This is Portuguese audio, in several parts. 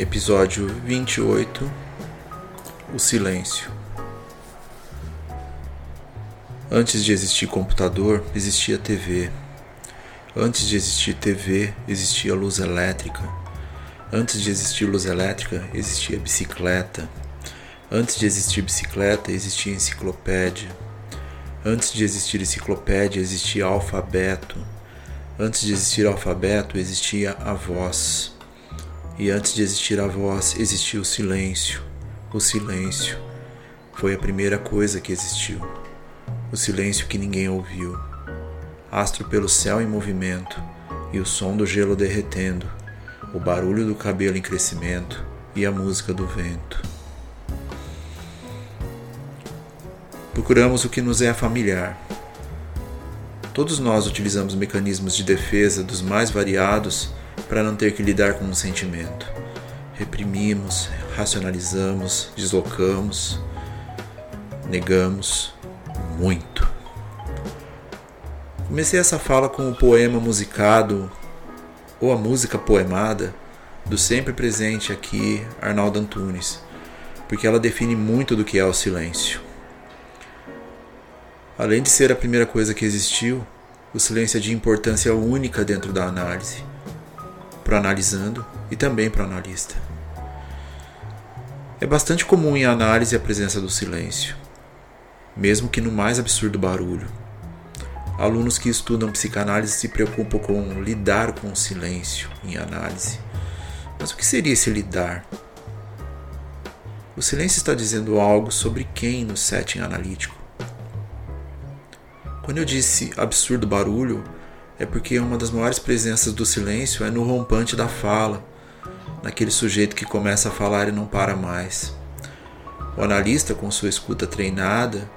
Episódio 28 O Silêncio Antes de existir computador, existia TV. Antes de existir TV, existia luz elétrica. Antes de existir luz elétrica, existia bicicleta. Antes de existir bicicleta, existia enciclopédia. Antes de existir enciclopédia, existia alfabeto. Antes de existir alfabeto, existia a voz. E antes de existir a voz, existia o silêncio. O silêncio foi a primeira coisa que existiu. O silêncio que ninguém ouviu. Astro pelo céu em movimento, e o som do gelo derretendo, o barulho do cabelo em crescimento e a música do vento. Procuramos o que nos é familiar. Todos nós utilizamos mecanismos de defesa dos mais variados para não ter que lidar com um sentimento. Reprimimos, racionalizamos, deslocamos, negamos muito. Comecei essa fala com o poema musicado ou a música poemada do sempre presente aqui Arnaldo Antunes, porque ela define muito do que é o silêncio. Além de ser a primeira coisa que existiu, o silêncio é de importância única dentro da análise, para analisando e também para analista. É bastante comum em análise a presença do silêncio, mesmo que no mais absurdo barulho. Alunos que estudam psicanálise se preocupam com lidar com o silêncio em análise. Mas o que seria esse lidar? O silêncio está dizendo algo sobre quem no setting analítico. Quando eu disse absurdo barulho, é porque uma das maiores presenças do silêncio é no rompante da fala, naquele sujeito que começa a falar e não para mais. O analista, com sua escuta treinada,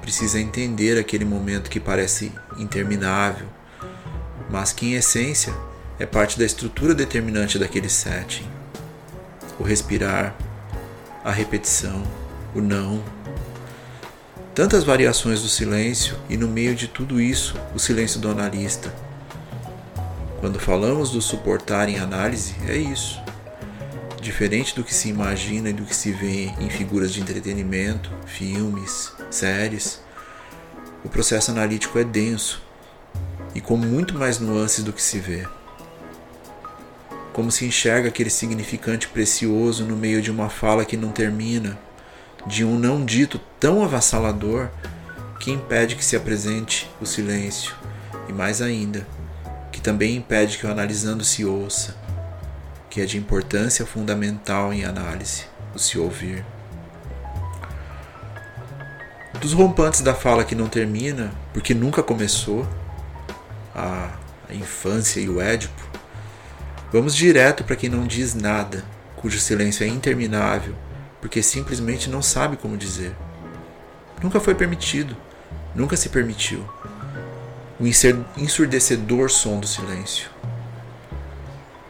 precisa entender aquele momento que parece interminável, mas que em essência é parte da estrutura determinante daquele setting. O respirar, a repetição, o não, Tantas variações do silêncio e no meio de tudo isso, o silêncio do analista. Quando falamos do suportar em análise, é isso. Diferente do que se imagina e do que se vê em figuras de entretenimento, filmes, séries, o processo analítico é denso e com muito mais nuances do que se vê. Como se enxerga aquele significante precioso no meio de uma fala que não termina de um não dito tão avassalador que impede que se apresente o silêncio, e mais ainda, também impede que o analisando se ouça, que é de importância fundamental em análise, o se ouvir. Dos rompantes da fala que não termina, porque nunca começou, a, a infância e o Édipo, vamos direto para quem não diz nada, cujo silêncio é interminável porque simplesmente não sabe como dizer. Nunca foi permitido, nunca se permitiu. O ensurdecedor som do silêncio.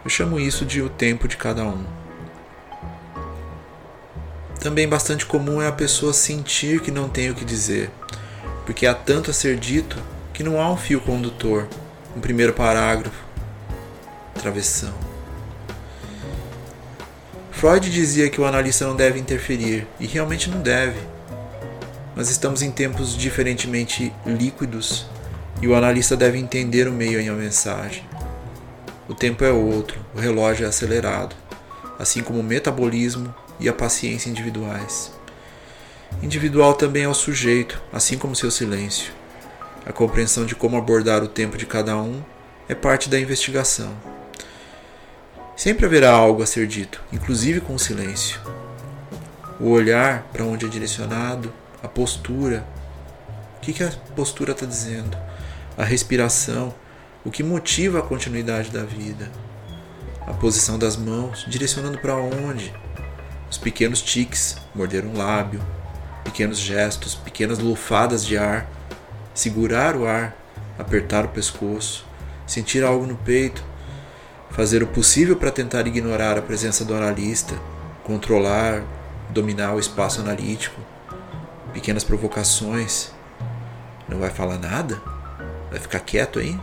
Eu chamo isso de o tempo de cada um. Também bastante comum é a pessoa sentir que não tem o que dizer, porque há tanto a ser dito que não há um fio condutor, um primeiro parágrafo, travessão. Freud dizia que o analista não deve interferir, e realmente não deve. Mas estamos em tempos diferentemente líquidos e o analista deve entender o meio em a mensagem. O tempo é outro, o relógio é acelerado, assim como o metabolismo e a paciência individuais. Individual também é o sujeito, assim como seu silêncio. A compreensão de como abordar o tempo de cada um é parte da investigação. Sempre haverá algo a ser dito, inclusive com o silêncio. O olhar para onde é direcionado, a postura. O que, que a postura está dizendo? A respiração, o que motiva a continuidade da vida. a posição das mãos, direcionando para onde. Os pequenos tiques, morder um lábio, pequenos gestos, pequenas lufadas de ar, segurar o ar, apertar o pescoço, sentir algo no peito, fazer o possível para tentar ignorar a presença do analista, controlar, dominar o espaço analítico, pequenas provocações. Não vai falar nada? Vai ficar quieto aí?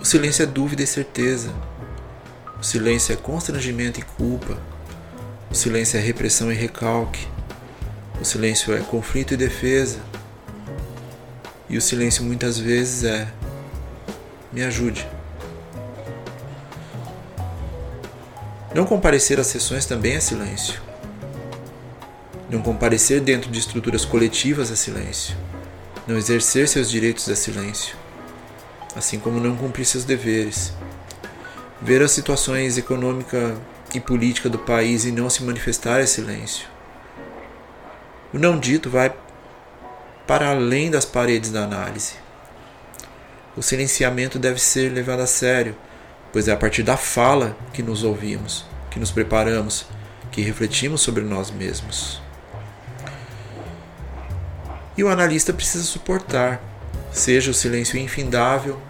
O silêncio é dúvida e certeza. O silêncio é constrangimento e culpa. O silêncio é repressão e recalque. O silêncio é conflito e defesa. E o silêncio muitas vezes é: me ajude. Não comparecer às sessões também é silêncio. Não comparecer dentro de estruturas coletivas é silêncio. Não exercer seus direitos é silêncio assim como não cumprir seus deveres. Ver as situações econômica e política do país e não se manifestar é silêncio. O não dito vai para além das paredes da análise. O silenciamento deve ser levado a sério, pois é a partir da fala que nos ouvimos, que nos preparamos, que refletimos sobre nós mesmos. E o analista precisa suportar seja o silêncio infindável,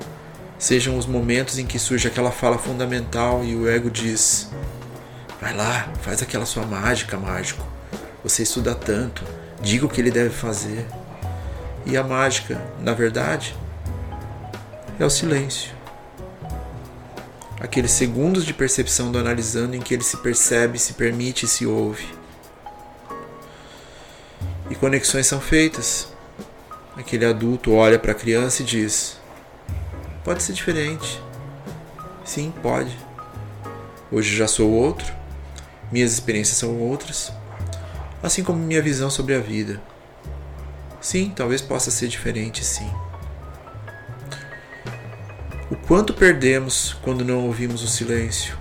sejam os momentos em que surge aquela fala fundamental e o ego diz: Vai lá, faz aquela sua mágica, mágico. Você estuda tanto, diga o que ele deve fazer. E a mágica, na verdade, é o silêncio. Aqueles segundos de percepção do analisando em que ele se percebe, se permite e se ouve. Conexões são feitas aquele adulto olha para a criança e diz: Pode ser diferente. Sim, pode. Hoje já sou outro, minhas experiências são outras, assim como minha visão sobre a vida. Sim, talvez possa ser diferente, sim. O quanto perdemos quando não ouvimos o silêncio,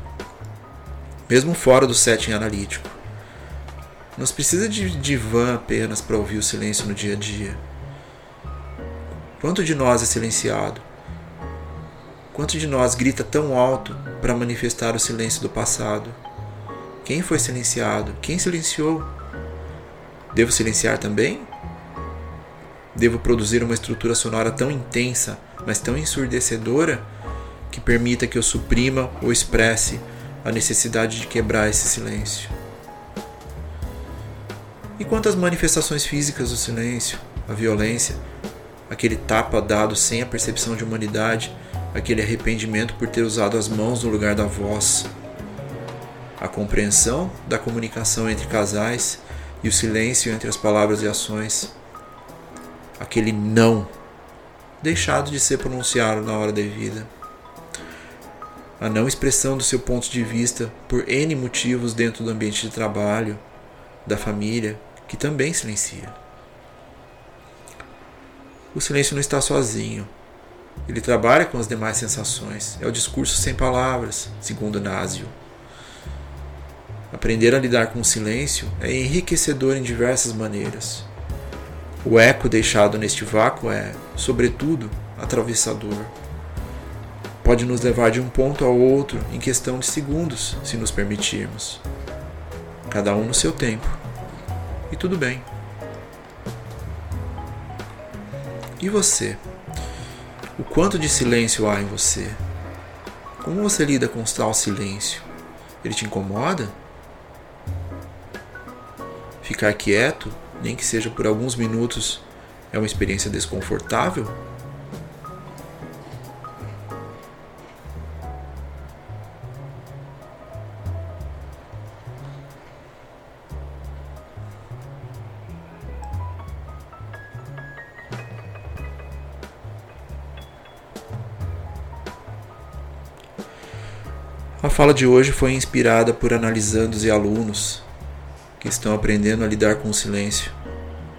mesmo fora do setting analítico. Se precisa de divã apenas para ouvir o silêncio no dia a dia. Quanto de nós é silenciado? Quanto de nós grita tão alto para manifestar o silêncio do passado? Quem foi silenciado? Quem silenciou? Devo silenciar também? Devo produzir uma estrutura sonora tão intensa, mas tão ensurdecedora, que permita que eu suprima ou expresse a necessidade de quebrar esse silêncio? E quantas manifestações físicas do silêncio, a violência, aquele tapa dado sem a percepção de humanidade, aquele arrependimento por ter usado as mãos no lugar da voz, a compreensão da comunicação entre casais e o silêncio entre as palavras e ações, aquele não deixado de ser pronunciado na hora devida, a não expressão do seu ponto de vista por N motivos dentro do ambiente de trabalho, da família, que também silencia. O silêncio não está sozinho. Ele trabalha com as demais sensações. É o discurso sem palavras, segundo Nasio. Aprender a lidar com o silêncio é enriquecedor em diversas maneiras. O eco deixado neste vácuo é, sobretudo, atravessador. Pode nos levar de um ponto ao outro em questão de segundos, se nos permitirmos. Cada um no seu tempo. E tudo bem. E você? O quanto de silêncio há em você? Como você lida com tal silêncio? Ele te incomoda? Ficar quieto, nem que seja por alguns minutos, é uma experiência desconfortável? A fala de hoje foi inspirada por analisandos e alunos que estão aprendendo a lidar com o silêncio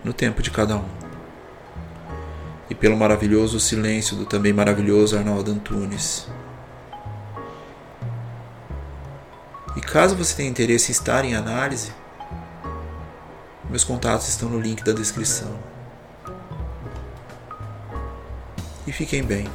no tempo de cada um. E pelo maravilhoso silêncio do também maravilhoso Arnaldo Antunes. E caso você tenha interesse em estar em análise, meus contatos estão no link da descrição. E fiquem bem.